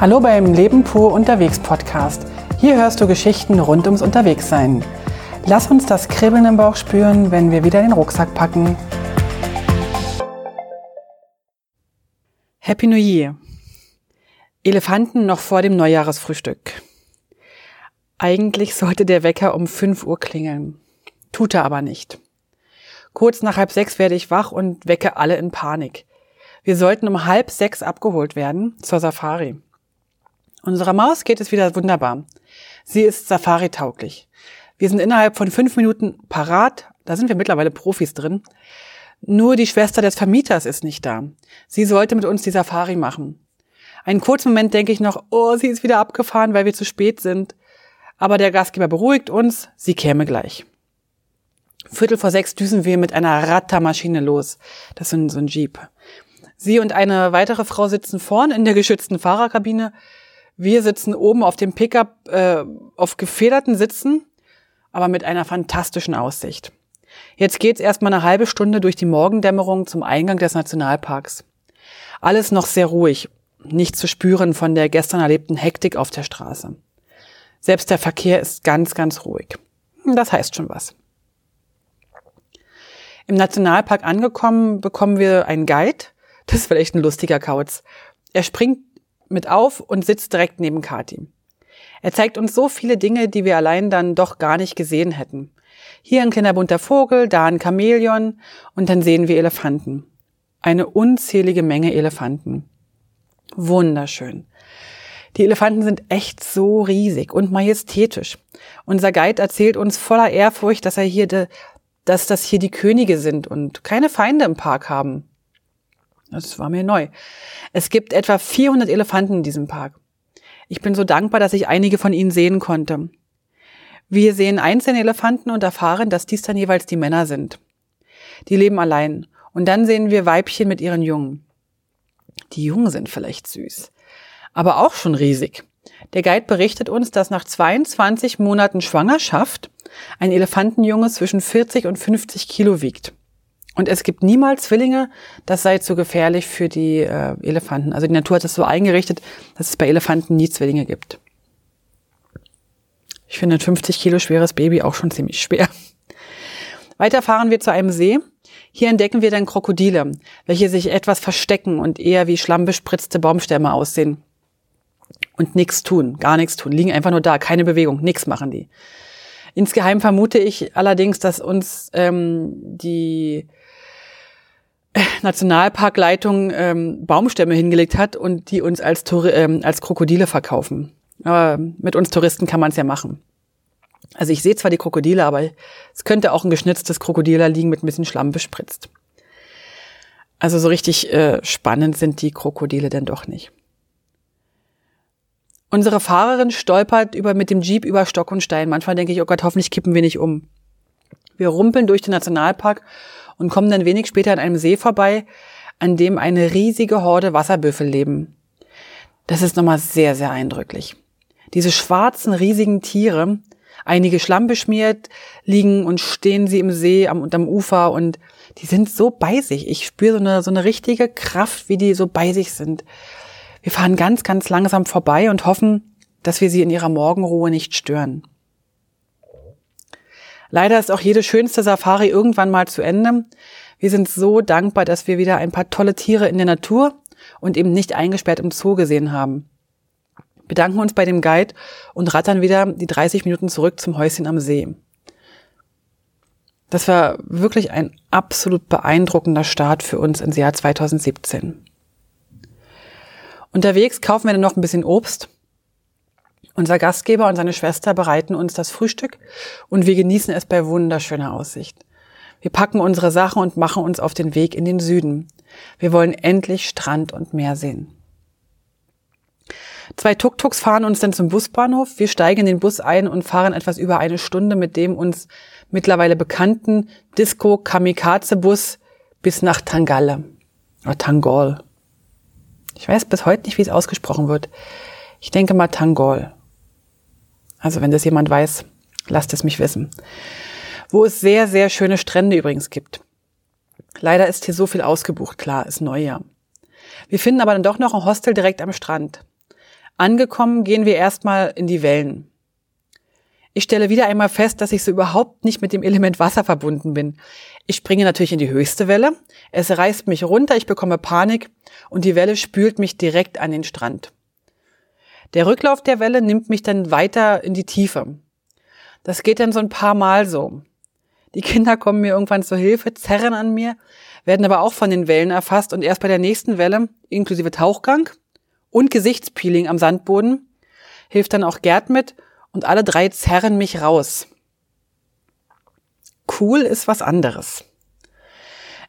Hallo beim Leben pur unterwegs Podcast. Hier hörst du Geschichten rund ums Unterwegssein. Lass uns das Kribbeln im Bauch spüren, wenn wir wieder den Rucksack packen. Happy New Year. Elefanten noch vor dem Neujahresfrühstück. Eigentlich sollte der Wecker um 5 Uhr klingeln. Tut er aber nicht. Kurz nach halb sechs werde ich wach und wecke alle in Panik. Wir sollten um halb sechs abgeholt werden zur Safari. Unserer Maus geht es wieder wunderbar. Sie ist Safari-tauglich. Wir sind innerhalb von fünf Minuten parat. Da sind wir mittlerweile Profis drin. Nur die Schwester des Vermieters ist nicht da. Sie sollte mit uns die Safari machen. Einen kurzen Moment denke ich noch, oh, sie ist wieder abgefahren, weil wir zu spät sind. Aber der Gastgeber beruhigt uns, sie käme gleich. Viertel vor sechs düsen wir mit einer Rattermaschine los. Das ist so ein, so ein Jeep. Sie und eine weitere Frau sitzen vorn in der geschützten Fahrerkabine. Wir sitzen oben auf dem Pickup äh, auf gefederten Sitzen, aber mit einer fantastischen Aussicht. Jetzt geht's erstmal eine halbe Stunde durch die Morgendämmerung zum Eingang des Nationalparks. Alles noch sehr ruhig, nicht zu spüren von der gestern erlebten Hektik auf der Straße. Selbst der Verkehr ist ganz, ganz ruhig. Das heißt schon was. Im Nationalpark angekommen, bekommen wir einen Guide. Das ist vielleicht ein lustiger Kauz. Er springt mit auf und sitzt direkt neben Kati. Er zeigt uns so viele Dinge, die wir allein dann doch gar nicht gesehen hätten. Hier ein kleiner bunter Vogel, da ein Chamäleon und dann sehen wir Elefanten. Eine unzählige Menge Elefanten. Wunderschön. Die Elefanten sind echt so riesig und majestätisch. Unser Guide erzählt uns voller Ehrfurcht, dass er hier de, dass das hier die Könige sind und keine Feinde im Park haben. Das war mir neu. Es gibt etwa 400 Elefanten in diesem Park. Ich bin so dankbar, dass ich einige von ihnen sehen konnte. Wir sehen einzelne Elefanten und erfahren, dass dies dann jeweils die Männer sind. Die leben allein. Und dann sehen wir Weibchen mit ihren Jungen. Die Jungen sind vielleicht süß, aber auch schon riesig. Der Guide berichtet uns, dass nach 22 Monaten Schwangerschaft ein Elefantenjunge zwischen 40 und 50 Kilo wiegt. Und es gibt niemals Zwillinge, das sei zu gefährlich für die äh, Elefanten. Also die Natur hat es so eingerichtet, dass es bei Elefanten nie Zwillinge gibt. Ich finde ein 50 Kilo schweres Baby auch schon ziemlich schwer. Weiter fahren wir zu einem See. Hier entdecken wir dann Krokodile, welche sich etwas verstecken und eher wie schlammbespritzte Baumstämme aussehen. Und nichts tun, gar nichts tun, liegen einfach nur da, keine Bewegung, nichts machen die. Insgeheim vermute ich allerdings, dass uns ähm, die Nationalparkleitung ähm, Baumstämme hingelegt hat und die uns als, Tour ähm, als Krokodile verkaufen. Aber mit uns Touristen kann man es ja machen. Also ich sehe zwar die Krokodile, aber es könnte auch ein geschnitztes Krokodil liegen mit ein bisschen Schlamm bespritzt. Also so richtig äh, spannend sind die Krokodile denn doch nicht. Unsere Fahrerin stolpert über mit dem Jeep über Stock und Stein. Manchmal denke ich, oh Gott, hoffentlich kippen wir nicht um. Wir rumpeln durch den Nationalpark und kommen dann wenig später an einem See vorbei, an dem eine riesige Horde Wasserbüffel leben. Das ist nochmal sehr, sehr eindrücklich. Diese schwarzen, riesigen Tiere, einige schlammbeschmiert, liegen und stehen sie im See am, und am Ufer und die sind so bei sich. Ich spüre so eine, so eine richtige Kraft, wie die so bei sich sind. Wir fahren ganz, ganz langsam vorbei und hoffen, dass wir sie in ihrer Morgenruhe nicht stören. Leider ist auch jede schönste Safari irgendwann mal zu Ende. Wir sind so dankbar, dass wir wieder ein paar tolle Tiere in der Natur und eben nicht eingesperrt im Zoo gesehen haben. Bedanken uns bei dem Guide und rattern wieder die 30 Minuten zurück zum Häuschen am See. Das war wirklich ein absolut beeindruckender Start für uns ins Jahr 2017. Unterwegs kaufen wir dann noch ein bisschen Obst. Unser Gastgeber und seine Schwester bereiten uns das Frühstück und wir genießen es bei wunderschöner Aussicht. Wir packen unsere Sachen und machen uns auf den Weg in den Süden. Wir wollen endlich Strand und Meer sehen. Zwei Tuk-Tuks fahren uns dann zum Busbahnhof. Wir steigen in den Bus ein und fahren etwas über eine Stunde mit dem uns mittlerweile bekannten Disco-Kamikaze-Bus bis nach Tangalle. Oder Tangol. Ich weiß bis heute nicht, wie es ausgesprochen wird. Ich denke mal Tangol. Also wenn das jemand weiß, lasst es mich wissen. Wo es sehr, sehr schöne Strände übrigens gibt. Leider ist hier so viel ausgebucht, klar, ist Neujahr. Wir finden aber dann doch noch ein Hostel direkt am Strand. Angekommen gehen wir erstmal in die Wellen. Ich stelle wieder einmal fest, dass ich so überhaupt nicht mit dem Element Wasser verbunden bin. Ich springe natürlich in die höchste Welle, es reißt mich runter, ich bekomme Panik und die Welle spült mich direkt an den Strand. Der Rücklauf der Welle nimmt mich dann weiter in die Tiefe. Das geht dann so ein paar Mal so. Die Kinder kommen mir irgendwann zur Hilfe, zerren an mir, werden aber auch von den Wellen erfasst und erst bei der nächsten Welle, inklusive Tauchgang und Gesichtspeeling am Sandboden, hilft dann auch Gerd mit und alle drei zerren mich raus. Cool ist was anderes.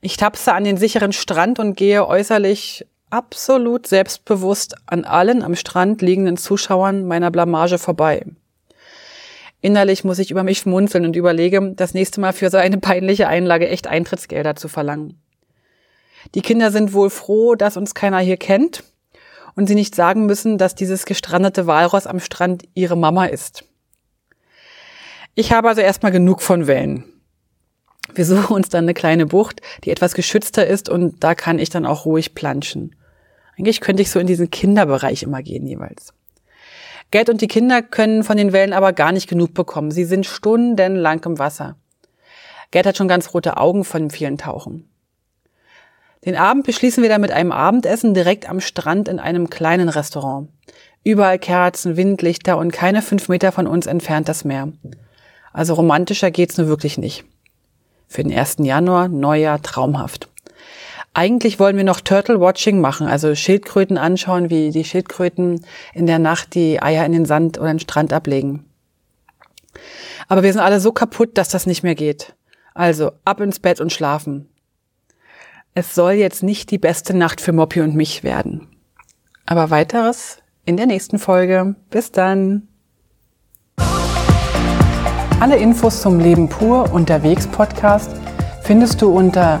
Ich tapse an den sicheren Strand und gehe äußerlich absolut selbstbewusst an allen am Strand liegenden Zuschauern meiner Blamage vorbei. Innerlich muss ich über mich schmunzeln und überlege, das nächste Mal für so eine peinliche Einlage echt Eintrittsgelder zu verlangen. Die Kinder sind wohl froh, dass uns keiner hier kennt und sie nicht sagen müssen, dass dieses gestrandete Walross am Strand ihre Mama ist. Ich habe also erstmal genug von Wellen. Wir suchen uns dann eine kleine Bucht, die etwas geschützter ist und da kann ich dann auch ruhig planschen. Eigentlich könnte ich so in diesen Kinderbereich immer gehen jeweils. Gerd und die Kinder können von den Wellen aber gar nicht genug bekommen. Sie sind stundenlang im Wasser. Gerd hat schon ganz rote Augen von dem vielen Tauchen. Den Abend beschließen wir dann mit einem Abendessen direkt am Strand in einem kleinen Restaurant. Überall Kerzen, Windlichter und keine fünf Meter von uns entfernt das Meer. Also romantischer geht's nur wirklich nicht. Für den 1. Januar, Neujahr, traumhaft. Eigentlich wollen wir noch Turtle Watching machen, also Schildkröten anschauen, wie die Schildkröten in der Nacht die Eier in den Sand oder den Strand ablegen. Aber wir sind alle so kaputt, dass das nicht mehr geht. Also ab ins Bett und schlafen. Es soll jetzt nicht die beste Nacht für Moppy und mich werden. Aber weiteres in der nächsten Folge. Bis dann. Alle Infos zum Leben pur unterwegs Podcast findest du unter